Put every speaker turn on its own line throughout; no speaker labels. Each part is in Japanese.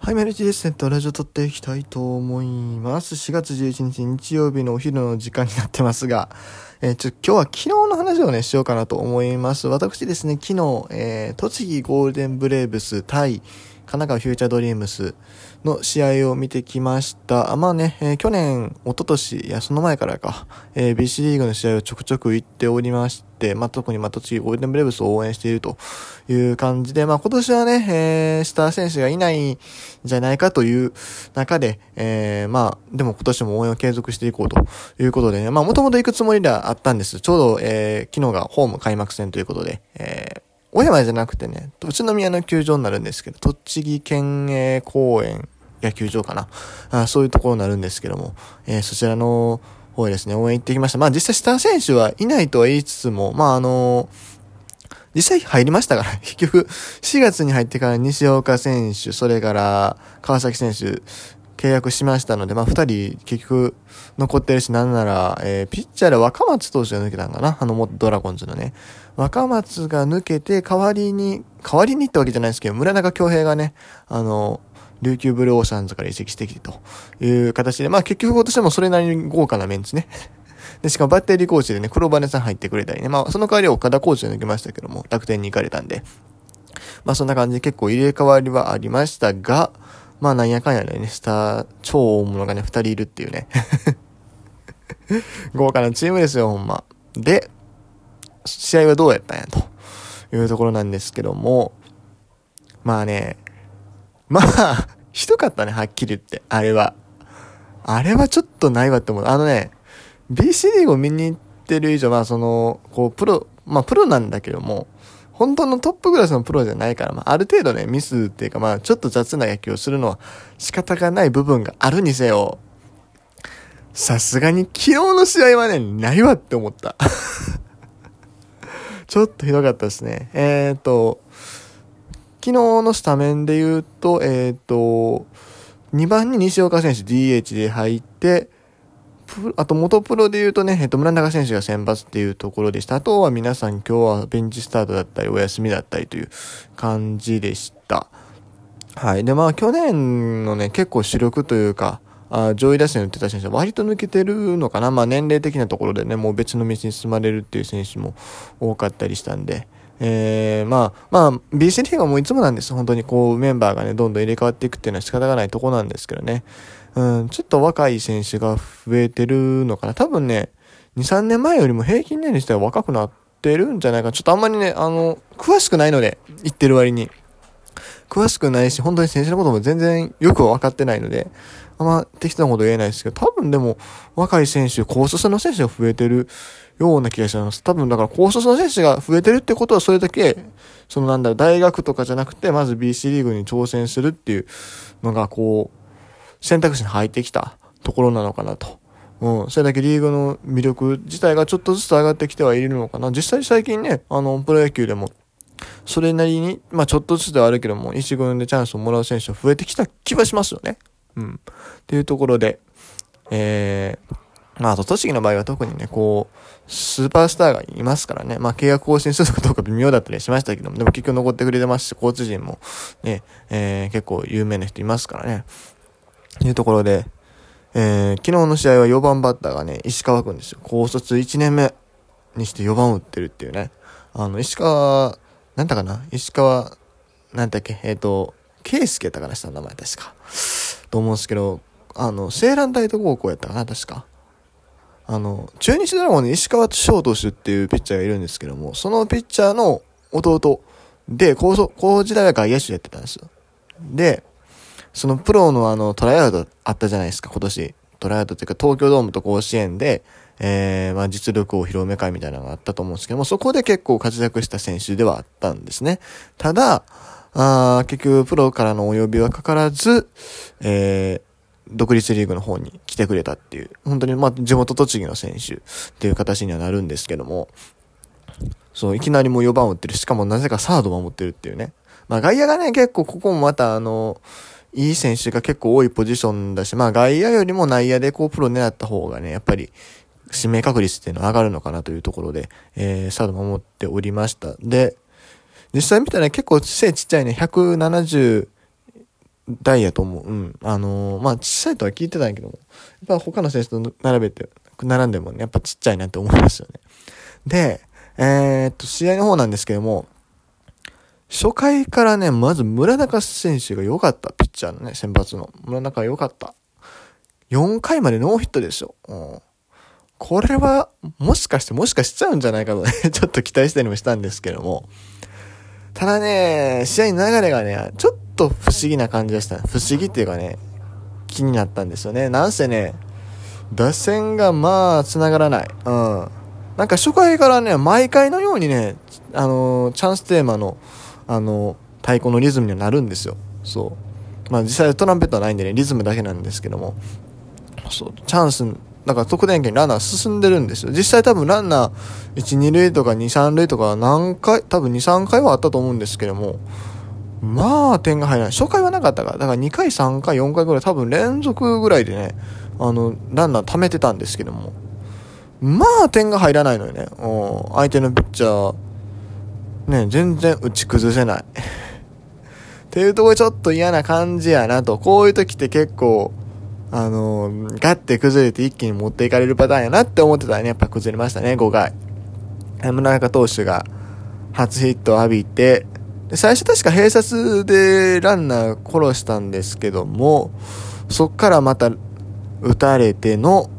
はい、メルティですね。と、ラジオ撮っていきたいと思います。4月11日日曜日のお昼の時間になってますが、えーちょ、今日は昨日の話をね、しようかなと思います。私ですね、昨日、えー、栃木ゴールデンブレーブス対神奈川フューチャードリームスの試合を見てきました。まあね、えー去年、一昨年いや、その前からか、えー BC リーグの試合をちょくちょく行っておりまして、まあ、特にまあ、栃木ゴールデンブレブスを応援しているという感じで、まあ、今年はね、えースター選手がいないんじゃないかという中で、えーまあ、でも今年も応援を継続していこうということでね、まあ、もともと行くつもりではあったんです。ちょうど、えー昨日がホーム開幕戦ということで、えー小山じゃなくてね、宇都宮の球場になるんですけど、栃木県営公園野球場かな？あそういうところになるんですけども、えーそちらの方へですね、応援行ってきました。まあ実際スター選手はいないとは言いつつも、まああの実際入りましたから、結局、4月に入ってから西岡選手、それから川崎選手、契約しましたので、まあ、二人結局残ってるし、なんなら、えーピッチャーで若松投手が抜けたんかな？あの、元ドラゴンズのね。若松が抜けて、代わりに、代わりにってわけじゃないですけど、村中恭平がね、あの、琉球ブルーオーシャンズから移籍してきてという形で、まあ結局今年もそれなりに豪華なメンツね。で、しかもバッテリーコーチでね、黒羽さん入ってくれたりね、まあその代わりは岡田コーチで抜けましたけども、楽天に行かれたんで、まあそんな感じで結構入れ替わりはありましたが、まあなんやかんやでね、スター、超大物がね、二人いるっていうね。豪華なチームですよ、ほんま。で、試合はどうやったんや、というところなんですけども、まあね、まあ、ひどかったね、はっきり言って、あれは。あれはちょっとないわって思う。あのね、BC リーグを見に行ってる以上、まあその、こう、プロ、まあプロなんだけども、本当のトップクラスのプロじゃないから、まあ、ある程度ね、ミスっていうか、まあ、ちょっと雑な野球をするのは仕方がない部分があるにせよ、さすがに昨日の試合はね、ないわって思った。ちょっとひどかったですね。えっ、と、昨日のスタメンで言うと、えっ、と、2番に西岡選手 DH で入って、あと元プロで言うとね、えっと、村中選手が先発っていうところでした。あとは皆さん今日はベンチスタートだったりお休みだったりという感じでした。はい。で、まあ去年のね、結構主力というか、あ上位打線打ってた選手は割と抜けてるのかな。まあ年齢的なところでね、もう別の道に進まれるっていう選手も多かったりしたんで、えー、まあ、まあ、BC リーグはもういつもなんです。本当にこうメンバーがね、どんどん入れ替わっていくっていうのは仕方がないとこなんですけどね。うん、ちょっと若い選手が増えてるのかな。多分ね、2、3年前よりも平均年齢自体は若くなってるんじゃないか。ちょっとあんまりね、あの、詳しくないので、言ってる割に。詳しくないし、本当に選手のことも全然よくは分かってないので、あんま適当なこと言えないですけど、多分でも若い選手、高卒の選手が増えてるような気がします。多分だから高卒の選手が増えてるってことはそれだけ、そのなんだろう、大学とかじゃなくて、まず BC リーグに挑戦するっていうのがこう、選択肢に入ってきたところなのかなと。うん。それだけリーグの魅力自体がちょっとずつ上がってきてはいるのかな。実際最近ね、あの、プロ野球でも、それなりに、まあちょっとずつではあるけども、一軍でチャンスをもらう選手が増えてきた気はしますよね。うん。っていうところで、えー、まああと栃木の場合は特にね、こう、スーパースターがいますからね。まあ契約更新するかどうか微妙だったりしましたけども、でも結局残ってくれてますし、コーチ陣もね、えー、結構有名な人いますからね。というところで、えー、昨日の試合は4番バッターがね、石川くんですよ。高卒1年目にして4番を打ってるっていうね。あの、石川、なんだかな？石川、なんだっけ？えっ、と、圭介やったかなした名前確か。と思うんですけど、あの、青蘭大都高校やったかな？確か。あの、中日ドラゴンに石川翔投手っていうピッチャーがいるんですけども、そのピッチャーの弟で、高校、高時代は外野手やってたんですよ。で、そのプロのあのトライアウトあったじゃないですか、今年。トライアウトっていうか東京ドームと甲子園で、えー、まあ実力を披露目会みたいなのがあったと思うんですけども、そこで結構活躍した選手ではあったんですね。ただ、あー結局プロからのお呼びはかからず、えー、独立リーグの方に来てくれたっていう、本当にまあ地元栃木の選手っていう形にはなるんですけども、そう、いきなりもう4番を打ってる。しかもなぜかサード守ってるっていうね。まあ外野がね、結構ここもまたあの、いい選手が結構多いポジションだし、まあ外野よりも内野でこうプロ狙った方がね、やっぱり指名確率っていうのは上がるのかなというところで、えー、サード守っておりました。で、実際見たら結構背ちっちゃいね、170代やと思う。うん。あのー、まあ、小さいとは聞いてたんやけども、やっぱ他の選手と並べて、並んでもね、やっぱちっちゃいなって思いますよね。で、えー、っと、試合の方なんですけども、初回からね、まず村中選手が良かった。ピッチャーのね、先発の。村中良かった。4回までノーヒットでしょ。うん。これは、もしかして、もしかしちゃうんじゃないかとね ちょっと期待したりもしたんですけども。ただね、試合の流れがね、ちょっと不思議な感じでした。不思議っていうかね、気になったんですよね。なんせね、打線がまあ、繋がらない。うん。なんか初回からね、毎回のようにね、あのー、チャンステーマの、あのー、太鼓のリズムにはなるんですよ。そう。まあ実際トランペットはないんでね、リズムだけなんですけども。そう、チャンスだから得点圏にランナー進んでるんですよ。実際多分ランナー1、2塁とか2、3塁とか何回、多分2、3回はあったと思うんですけども、まあ点が入らない。初回はなかったから、だから2回、3回、4回ぐらい多分連続ぐらいでね、あの、ランナー貯めてたんですけども、まあ点が入らないのよね。うん、相手のピッチャー、ね、全然打ち崩せない。っていうところちょっと嫌な感じやなと。こういう時って結構、あのー、ガッて崩れて一気に持っていかれるパターンやなって思ってたらね、やっぱ崩れましたね、5回。村中投手が初ヒットを浴びて、で最初確か併殺でランナー殺したんですけども、そっからまた打たれての、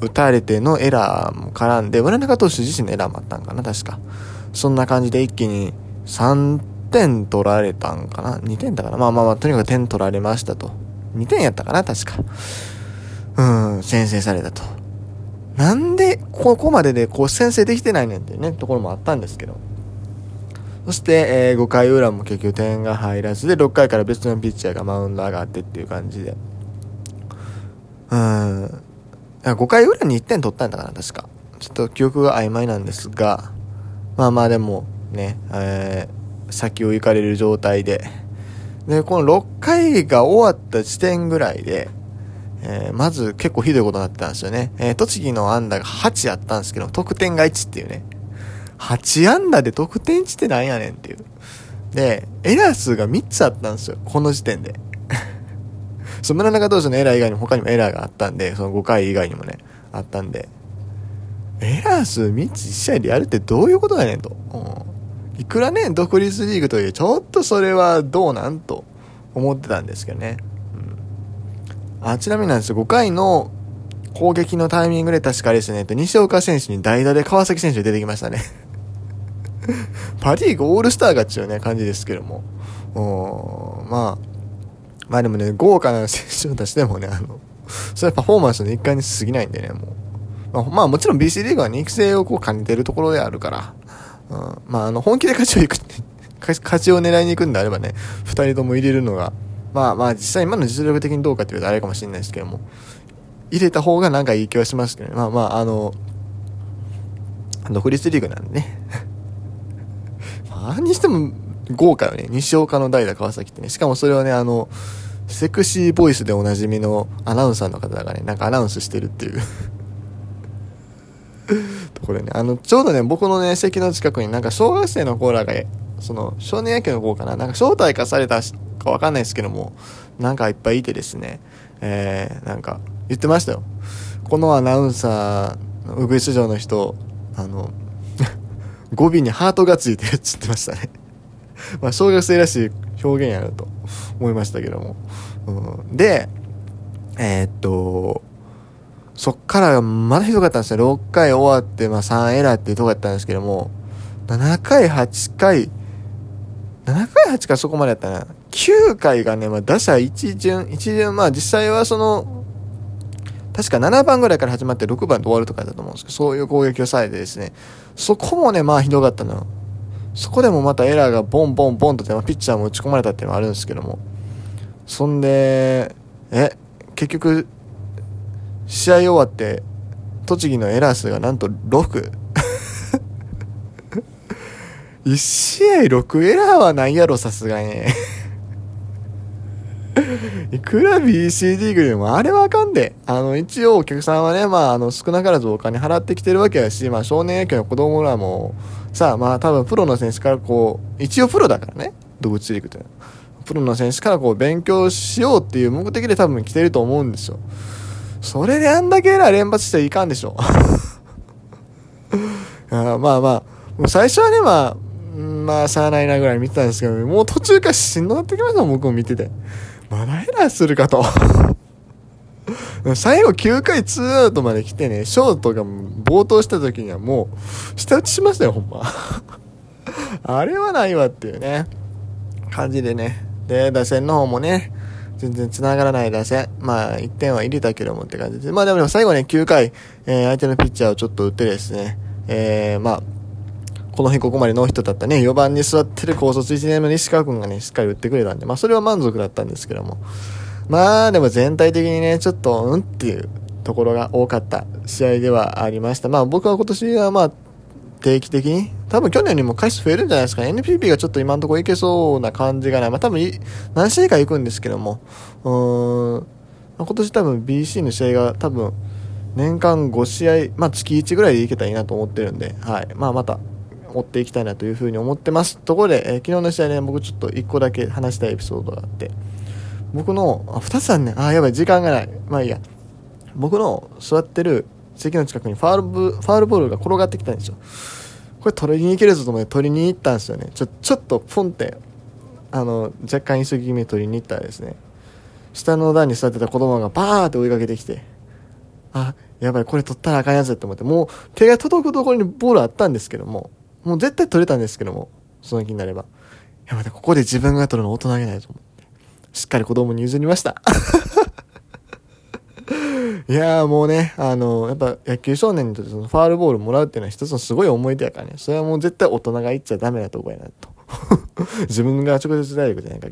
打たれてのエラーも絡んで、村中投手自身のエラーもあったんかな、確か。そんな感じで一気に3点取られたんかな ?2 点だから。まあまあまあ、とにかく点取られましたと。2点やったかな、確か。うん、先制されたと。なんで、ここまででこう先制できてないねんっていうね、ところもあったんですけど。そして、えー、5回裏も結局点が入らずで、6回から別のピッチャーがマウンド上がってっていう感じで。うん。5回裏に1点取ったんだかな、確か。ちょっと記憶が曖昧なんですが、まあまあでも、ね、えー、先を行かれる状態で、で、この6回が終わった時点ぐらいで、えー、まず結構ひどいことになってたんですよね。えー、栃木の安打が8やったんですけど、得点が1っていうね。8安打で得点1ってなんやねんっていう。で、エラー数が3つあったんですよ。この時点で。その村中投手のエラー以外にも他にもエラーがあったんで、その5回以外にもね、あったんで。エラー数3つ1試合でやるってどういうことやねんと。うんいくらね、独立リーグという、ちょっとそれはどうなんと思ってたんですけどね。うん、あ、ちなみになんですよ、5回の攻撃のタイミングで確かですね、西岡選手に代打で川崎選手出てきましたね。パリーグオールスターがっちゅうね、感じですけども。まあ、まあでもね、豪華な選手を出してもね、あの、それはパフォーマンスの一環に過ぎないんでね、もう。まあ、まあ、もちろん BC リーグは、ね、育成をこう兼ねてるところであるから、うん、まあ、あの、本気で勝ちを行く、勝ちを狙いに行くんであればね、二人とも入れるのが、まあまあ、実際今の実力的にどうかっていうとあれかもしれないですけども、入れた方がなんかいい気はしますけどね。まあまあ、あの、独立リーグなんでね。まあ、にしても豪華よね。西岡の代打川崎ってね。しかもそれはね、あの、セクシーボイスでおなじみのアナウンサーの方がね、なんかアナウンスしてるっていう ところね、あの、ちょうどね、僕のね、席の近くになんか小学生のコーラが、その、少年野球の子かな、なんか招待化されたかわかんないですけども、なんかいっぱいいてですね、えー、なんか、言ってましたよ。このアナウンサー、ウグイス城の人、あの、語尾にハートがついてるって言ってましたね。まあ、小学生らしい表現やなと思いましたけども。うん、で、えー、っと、そっからまだひどかったんですよ。6回終わって、まあ3エラーっていうとこやったんですけども、7回、8回、7回、8回そこまでやったな。9回がね、まあ打者1巡、1巡、まあ実際はその、確か7番ぐらいから始まって6番で終わるとかだと思うんですけど、そういう攻撃をされてですね、そこもね、まあひどかったのよ。そこでもまたエラーがボンボンボンとて、まあ、ピッチャーも打ち込まれたっていうのはあるんですけども、そんで、え、結局、試合終わって、栃木のエラー数がなんと6。1試合6エラーはないやろ、さすがに。いくら BC リーグでもあれはあかんで。あの、一応お客さんはね、まあ、あの、少なからずお金払ってきてるわけやし、まあ、少年野球の子供らも、さあ、まあ、多分プロの選手からこう、一応プロだからね、独立リーグって。プロの選手からこう勉強しようっていう目的で多分来てると思うんですよ。それであんだけエラー連発してはいかんでしょ。あまあまあ、最初はね、まあ、まあ、しゃあないなぐらい見てたんですけど、もう途中からしんどなってきました僕も見てて。まだエラーするかと。最後9回2アウトまで来てね、ショートが冒頭した時にはもう、下打ちしましたよ、ほんま。あれはないわっていうね、感じでね。で、打線の方もね、全然繋がらない打線。まあ、1点は入れたけどもって感じで。まあでも最後ね、9回、えー、相手のピッチャーをちょっと打ってですね、えー、まあ、この日ここまでノーヒットだったね、4番に座ってる高卒1年目の石川君がね、しっかり打ってくれたんで、まあそれは満足だったんですけども。まあでも全体的にね、ちょっと、うんっていうところが多かった試合ではありました。まあ僕は今年はまあ定期的に、多分去年よりも回数増えるんじゃないですか、ね。NPP がちょっと今のところいけそうな感じがない。まあ多分何試合か行くんですけども、うーん、今年多分 BC の試合が多分年間5試合、まあ月1ぐらいでいけたらいいなと思ってるんで、はい。まあまた追っていきたいなというふうに思ってます。ところで、えー、昨日の試合ね、僕ちょっと1個だけ話したいエピソードがあって、僕の、あ、2つあんねん。あ、やばい、時間がない。まあいいや。僕の座ってる席の近くにファールブ、ファールボールが転がってきたんですよ。これ取りに行けるぞと思って取りに行ったんですよね。ちょ、ちょっとポンって、あの、若干急ぎ気味取りに行ったらですね、下の段に座ってた子供がバーって追いかけてきて、あ、やばい、これ取ったらあかんやつだって思って、もう手が届くところにボールあったんですけども、もう絶対取れたんですけども、その気になれば。やばい、ここで自分が取るの大人げないと思って、しっかり子供に譲りました。いやーもうね、あの、やっぱ野球少年にとってそのファールボールもらうっていうのは一つのすごい思い出やからね、それはもう絶対大人が言っちゃダメなとこやなと。自分が直接大学じゃない限